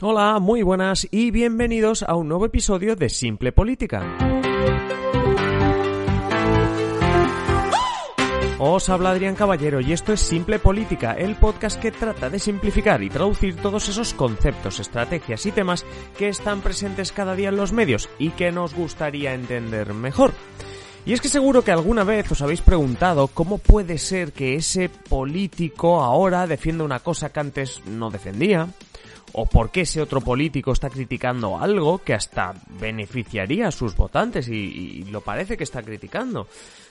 Hola, muy buenas y bienvenidos a un nuevo episodio de Simple Política. Os habla Adrián Caballero y esto es Simple Política, el podcast que trata de simplificar y traducir todos esos conceptos, estrategias y temas que están presentes cada día en los medios y que nos gustaría entender mejor. Y es que seguro que alguna vez os habéis preguntado cómo puede ser que ese político ahora defienda una cosa que antes no defendía, o por qué ese otro político está criticando algo que hasta beneficiaría a sus votantes y, y lo parece que está criticando.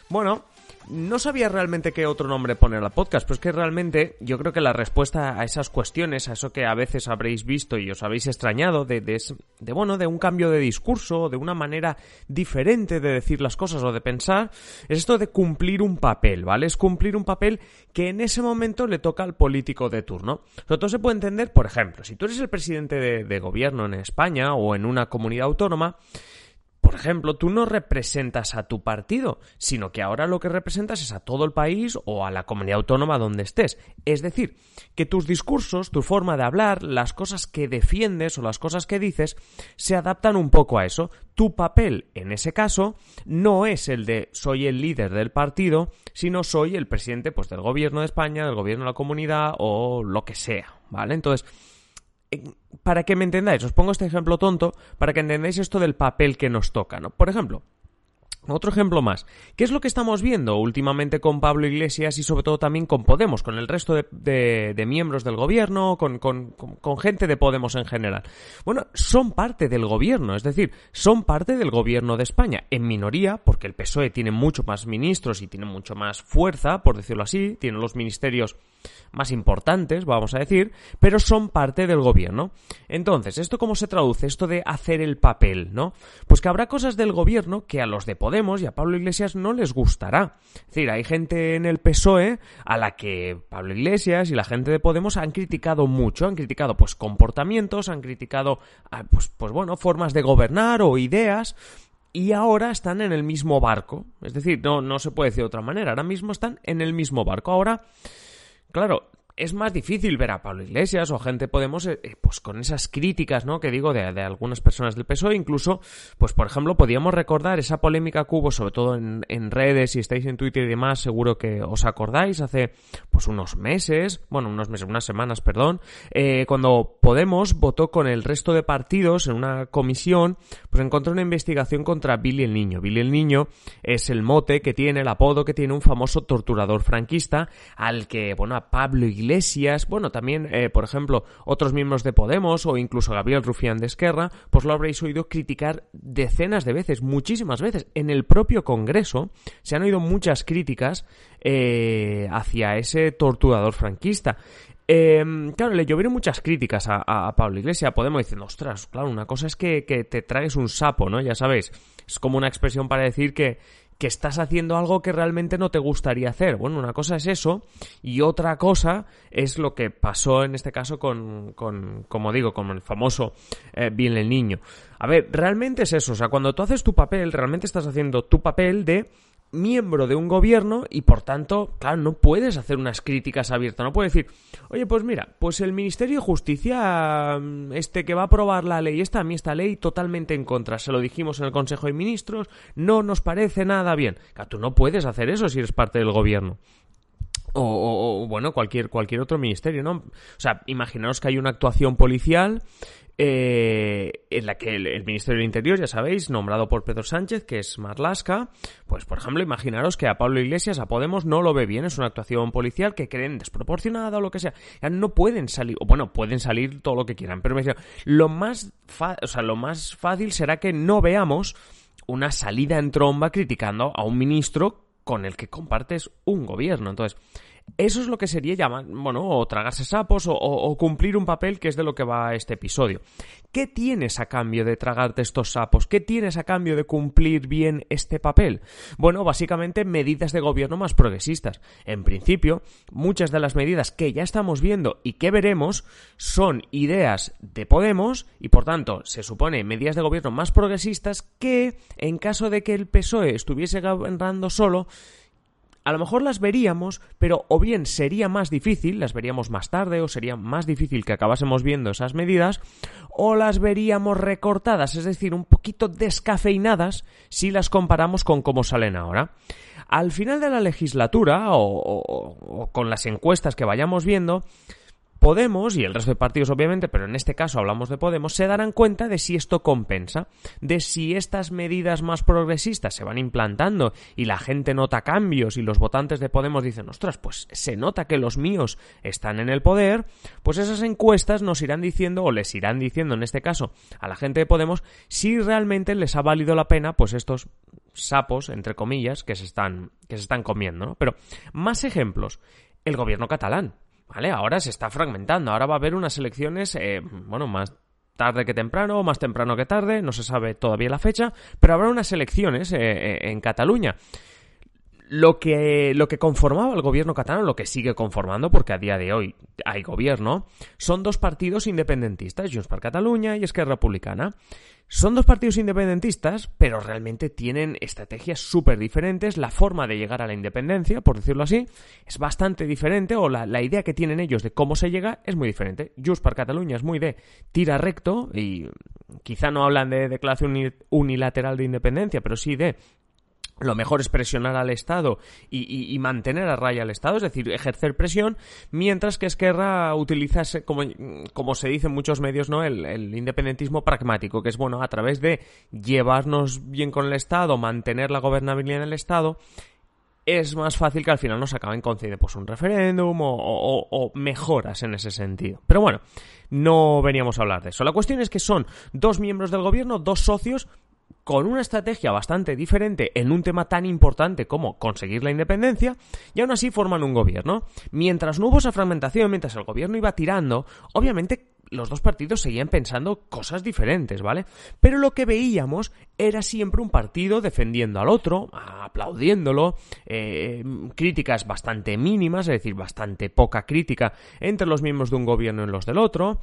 Bueno, no sabía realmente qué otro nombre poner al podcast, pero es que realmente yo creo que la respuesta a esas cuestiones, a eso que a veces habréis visto y os habéis extrañado de, de, bueno, de un cambio de discurso, de una manera diferente de decir las cosas o de pensar, es esto de cumplir un papel, ¿vale? Es cumplir un papel que en ese momento le toca al político de turno. Sobre todo se puede entender, por ejemplo, si tú eres el presidente de, de gobierno en España o en una comunidad autónoma, por ejemplo, tú no representas a tu partido, sino que ahora lo que representas es a todo el país o a la comunidad autónoma donde estés. Es decir, que tus discursos, tu forma de hablar, las cosas que defiendes o las cosas que dices, se adaptan un poco a eso. Tu papel, en ese caso, no es el de soy el líder del partido, sino soy el presidente pues, del gobierno de España, del gobierno de la comunidad o lo que sea. ¿Vale? Entonces, para que me entendáis, os pongo este ejemplo tonto para que entendáis esto del papel que nos toca, ¿no? Por ejemplo, otro ejemplo más. ¿Qué es lo que estamos viendo últimamente con Pablo Iglesias y sobre todo también con Podemos, con el resto de, miembros del gobierno, con, con, con, gente de Podemos en general? Bueno, son parte del gobierno, es decir, son parte del gobierno de España, en minoría, porque el PSOE tiene mucho más ministros y tiene mucho más fuerza, por decirlo así, tiene los ministerios más importantes, vamos a decir, pero son parte del gobierno. Entonces, ¿esto cómo se traduce? Esto de hacer el papel, ¿no? Pues que habrá cosas del gobierno que a los de Podemos y a Pablo Iglesias no les gustará. Es decir, hay gente en el PSOE a la que Pablo Iglesias y la gente de Podemos han criticado mucho, han criticado pues comportamientos, han criticado pues, pues bueno, formas de gobernar o ideas y ahora están en el mismo barco. Es decir, no, no se puede decir de otra manera. Ahora mismo están en el mismo barco. Ahora, claro, es más difícil ver a Pablo Iglesias o a gente Podemos, eh, pues con esas críticas, ¿no? Que digo de, de, algunas personas del PSOE, incluso, pues por ejemplo, podíamos recordar esa polémica que hubo, sobre todo en, en, redes, si estáis en Twitter y demás, seguro que os acordáis, hace pues unos meses, bueno, unos meses, unas semanas, perdón, eh, cuando Podemos votó con el resto de partidos en una comisión, pues encontró una investigación contra Billy el Niño. Billy el Niño es el mote que tiene, el apodo que tiene un famoso torturador franquista, al que, bueno, a Pablo Iglesias Iglesias, bueno, también, eh, por ejemplo, otros miembros de Podemos o incluso Gabriel Rufián de Esquerra, pues lo habréis oído criticar decenas de veces, muchísimas veces. En el propio Congreso se han oído muchas críticas eh, hacia ese torturador franquista. Eh, claro, le llovieron muchas críticas a, a, a, Pablo Iglesias. Podemos decir, ostras, claro, una cosa es que, que te traes un sapo, ¿no? Ya sabéis, es como una expresión para decir que, que estás haciendo algo que realmente no te gustaría hacer. Bueno, una cosa es eso y otra cosa es lo que pasó en este caso con, con como digo, con el famoso eh, Bien el Niño. A ver, realmente es eso, o sea, cuando tú haces tu papel, realmente estás haciendo tu papel de miembro de un gobierno y por tanto, claro, no puedes hacer unas críticas abiertas, no puedes decir, oye, pues mira, pues el Ministerio de Justicia, este que va a aprobar la ley, esta a mí esta ley totalmente en contra, se lo dijimos en el Consejo de Ministros, no nos parece nada bien. Claro, tú no puedes hacer eso si eres parte del gobierno. O, o, o, bueno, cualquier, cualquier otro ministerio, ¿no? O sea, imaginaos que hay una actuación policial eh, en la que el, el, Ministerio del Interior, ya sabéis, nombrado por Pedro Sánchez, que es Marlasca, pues por ejemplo, imaginaros que a Pablo Iglesias, a Podemos, no lo ve bien, es una actuación policial que creen desproporcionada o lo que sea. No pueden salir, o bueno, pueden salir todo lo que quieran, pero me decía, lo más, o sea, lo más fácil será que no veamos una salida en tromba criticando a un ministro con el que compartes un gobierno. Entonces, Eso es lo que sería llamar, bueno, o tragarse sapos o, cumplir un papel que es de lo que va este episodio. ¿Qué tienes a cambio de tragarte estos sapos? ¿Qué tienes a cambio de cumplir bien este papel? Bueno, básicamente medidas de gobierno más progresistas. En principio, muchas de las medidas que ya estamos viendo y que veremos son ideas de Podemos y por tanto se supone medidas de gobierno más progresistas que en caso de que el PSOE estuviese gobernando solo a lo mejor las veríamos, pero o bien sería más difícil, las veríamos más tarde, o sería más difícil que acabásemos viendo esas medidas, o las veríamos recortadas, es decir, un poquito descafeinadas si las comparamos con cómo salen ahora. Al final de la legislatura, o, con las encuestas que vayamos viendo, Podemos, y el resto de partidos obviamente, pero en este caso hablamos de Podemos, se darán cuenta de si esto compensa, de si estas medidas más progresistas se van implantando y la gente nota cambios y los votantes de Podemos dicen, ostras, pues se nota que los míos están en el poder, pues esas encuestas nos irán diciendo, o les irán diciendo en este caso a la gente de Podemos, si realmente les ha valido la pena, pues estos sapos, entre comillas, que se están, que se están comiendo, ¿no? Pero más ejemplos. El gobierno catalán. ¿Vale? Ahora se está fragmentando. Ahora va a haber unas elecciones, eh, bueno, más tarde que temprano, más temprano que tarde, no se sabe todavía la fecha, pero habrá unas elecciones eh, eh, en Cataluña lo que, lo que conformaba el gobierno catalán, lo que sigue conformando, porque a día de hoy hay gobierno, son dos partidos independentistas, Junts per Catalunya y Esquerra Republicana. Son dos partidos independentistas, pero realmente tienen estrategias súper diferentes. La forma de llegar a la independencia, por decirlo así, es bastante diferente, o la, idea que tienen ellos de cómo se llega es muy diferente. Junts per Catalunya es muy de tira recto, y quizá no hablan de declaración unilateral de independencia, pero sí de lo mejor es presionar al Estado y, mantener a raya al Estado, es decir, ejercer presión, mientras que Esquerra utiliza, como, como se dice en muchos medios, ¿no? El, independentismo pragmático, que es bueno a través de llevarnos bien con el Estado, mantener la gobernabilidad en el Estado, es más fácil que al final nos acaben concediendo pues, un referéndum o, mejoras en ese sentido. Pero bueno, no veníamos a hablar de eso. La cuestión es que son dos miembros del gobierno, dos socios, con una estrategia bastante diferente en un tema tan importante como conseguir la independencia, y aún así forman un gobierno. Mientras no hubo esa fragmentación, mientras el gobierno iba tirando, obviamente los dos partidos seguían pensando cosas diferentes, ¿vale? Pero lo que veíamos era siempre un partido defendiendo al otro, aplaudiéndolo, eh, críticas bastante mínimas, es decir, bastante poca crítica entre los miembros de un gobierno y los del otro.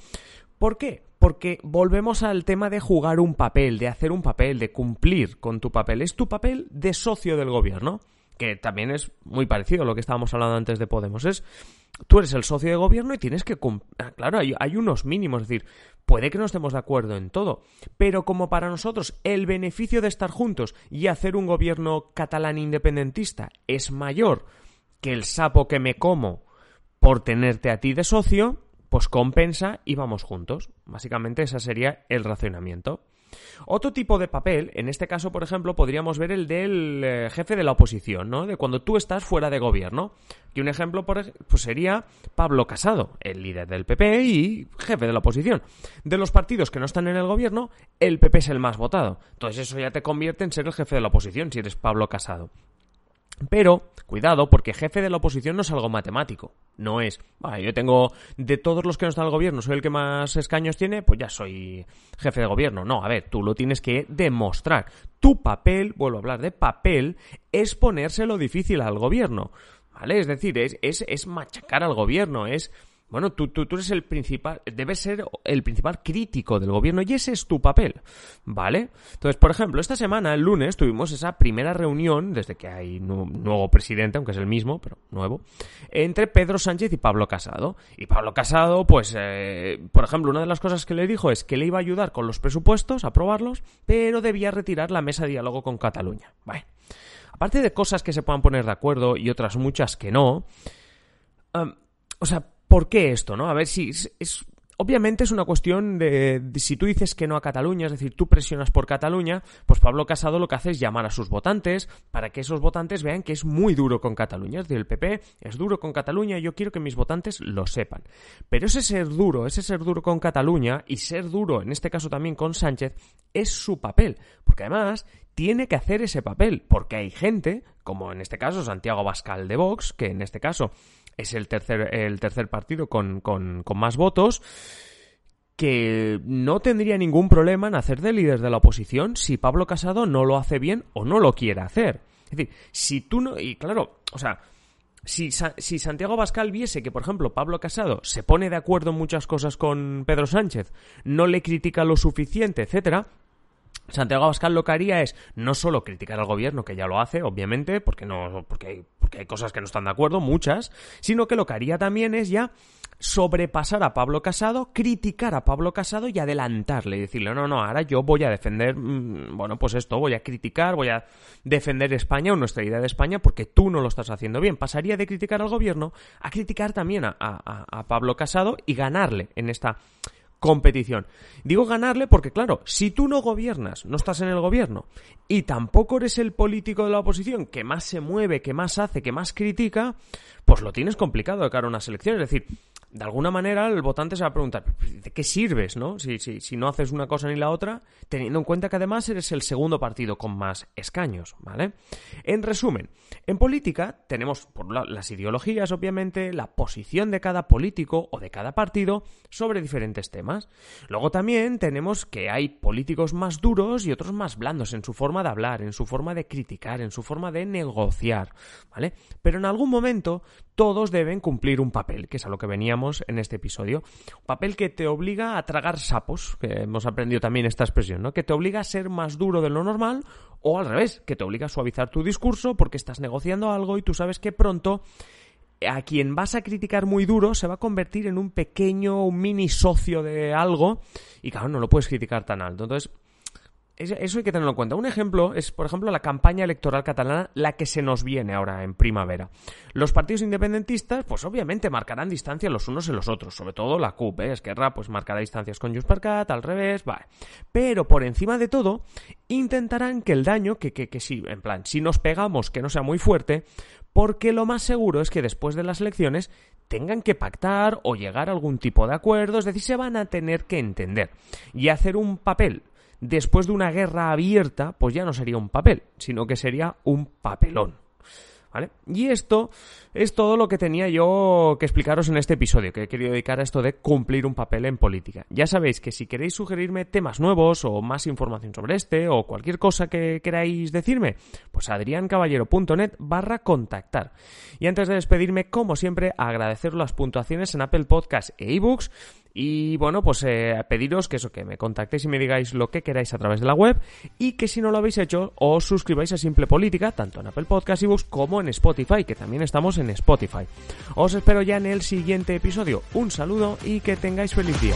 ¿Por qué? Porque volvemos al tema de jugar un papel, de hacer un papel, de cumplir con tu papel. Es tu papel de socio del gobierno, que también es muy parecido a lo que estábamos hablando antes de Podemos. Es, tú eres el socio de gobierno y tienes que cumplir. Ah, claro, hay, hay unos mínimos, es decir, puede que no estemos de acuerdo en todo, pero como para nosotros el beneficio de estar juntos y hacer un gobierno catalán independentista es mayor que el sapo que me como por tenerte a ti de socio, pues compensa y vamos juntos. Básicamente ese sería el racionamiento. Otro tipo de papel, en este caso, por ejemplo, podríamos ver el del eh, jefe de la oposición, ¿no? De cuando tú estás fuera de gobierno. Y un ejemplo pues sería Pablo Casado, el líder del PP y jefe de la oposición. De los partidos que no están en el gobierno, el PP es el más votado. Entonces eso ya te convierte en ser el jefe de la oposición si eres Pablo Casado. Pero, cuidado, porque jefe de la oposición no es algo matemático. No es, yo tengo, de todos los que no están al gobierno, soy el que más escaños tiene, pues ya soy jefe de gobierno. No, a ver, tú lo tienes que demostrar. Tu papel, vuelvo a hablar de papel, es ponérselo difícil al gobierno. ¿Vale? Es decir, es, es, es machacar al gobierno, es bueno, tú, tú, tú, eres el principal, debes ser el principal crítico del gobierno y ese es tu papel, ¿vale? Entonces, por ejemplo, esta semana, el lunes, tuvimos esa primera reunión, desde que hay nuevo presidente, aunque es el mismo, pero nuevo, entre Pedro Sánchez y Pablo Casado. Y Pablo Casado, pues, eh, por ejemplo, una de las cosas que le dijo es que le iba a ayudar con los presupuestos, a aprobarlos, pero debía retirar la mesa de diálogo con Cataluña. Bueno, aparte de cosas que se puedan poner de acuerdo y otras muchas que no, o sea, ¿Por qué esto, no? A ver si es, Obviamente es una cuestión de, si tú dices que no a Cataluña, es decir, tú presionas por Cataluña, pues Pablo Casado lo que hace es llamar a sus votantes para que esos votantes vean que es muy duro con Cataluña. Es decir, el PP es duro con Cataluña y yo quiero que mis votantes lo sepan. Pero ese ser duro, ese ser duro con Cataluña y ser duro, en este caso también con Sánchez, es su papel. Porque además tiene que hacer ese papel, porque hay gente, como en este caso Santiago Bascal de Vox, que en este caso es el tercer, el tercer partido con, con, con más votos que no tendría ningún problema en hacer de líder de la oposición si Pablo Casado no lo hace bien o no lo quiere hacer. Es decir, si tú no... Y claro, o sea, si, si, Santiago Bascal viese que, por ejemplo, Pablo Casado se pone de acuerdo en muchas cosas con Pedro Sánchez, no le critica lo suficiente, etcétera, Santiago Abascal lo que haría es no solo criticar al gobierno, que ya lo hace, obviamente, porque no, porque hay, porque hay cosas que no están de acuerdo, muchas, sino que lo que haría también es ya sobrepasar a Pablo Casado, criticar a Pablo Casado y adelantarle y decirle, no, no, ahora yo voy a defender, mm, bueno, pues esto, voy a criticar, voy a defender España o nuestra idea de España porque tú no lo estás haciendo bien. Pasaría de criticar al gobierno a criticar también a, a Pablo Casado y ganarle en esta competición. Digo ganarle porque, claro, si tú no gobiernas, no estás en el gobierno, y tampoco eres el político de la oposición que más se mueve, que más hace, que más critica, pues lo tienes complicado de cara a una selección. Es decir, de alguna manera el votante se va a preguntar, ¿de qué sirves, no? Si, si, si no haces una cosa ni la otra, teniendo en cuenta que además eres el segundo partido con más escaños, ¿vale? En resumen, en política tenemos por las ideologías, obviamente, la posición de cada político o de cada partido sobre diferentes temas. Luego también tenemos que hay políticos más duros y otros más blandos en su forma de hablar, en su forma de criticar, en su forma de negociar, ¿vale? Pero en algún momento todos deben cumplir un papel, que es a lo que veníamos en este episodio. Un papel que te obliga a tragar sapos, que hemos aprendido también esta expresión, ¿no? Que te obliga a ser más duro de lo normal o al revés, que te obliga a suavizar tu discurso porque estás negociando algo y tú sabes que pronto a quien vas a criticar muy duro se va a convertir en un pequeño, un mini socio de algo y claro, no lo puedes criticar tan alto. Entonces, eso hay que tenerlo en cuenta. Un ejemplo es, por ejemplo, la campaña electoral catalana, la que se nos viene ahora en primavera. Los partidos independentistas, pues obviamente marcarán distancia los unos en los otros, sobre todo la CUP, ¿eh? Esquerra, pues marcará distancias con Junts al revés, vale. Pero por encima de todo, intentarán que el daño, que, que, que si, en plan, si nos pegamos, que no sea muy fuerte, porque lo más seguro es que después de las elecciones tengan que pactar o llegar a algún tipo de acuerdo, es decir, se van a tener que entender y hacer un papel después de una guerra abierta, pues ya no sería un papel, sino que sería un papelón. Y esto es todo lo que tenía yo que explicaros en este episodio, que he querido dedicar a esto de cumplir un papel en política. Ya sabéis que si queréis sugerirme temas nuevos o más información sobre este o cualquier cosa que queráis decirme, pues adriancaballero.net barra contactar. Y antes de despedirme, como siempre, agradecer las puntuaciones en Apple Podcasts e ebooks y bueno, pues eh, pediros que eso, que me contactéis y me digáis lo que queráis a través de la web y que si no lo habéis hecho, os suscribáis a Simple Política, tanto en Apple Podcast, Books en Spotify, que también estamos en Spotify. Os espero ya en el siguiente episodio. Un saludo y que tengáis feliz día.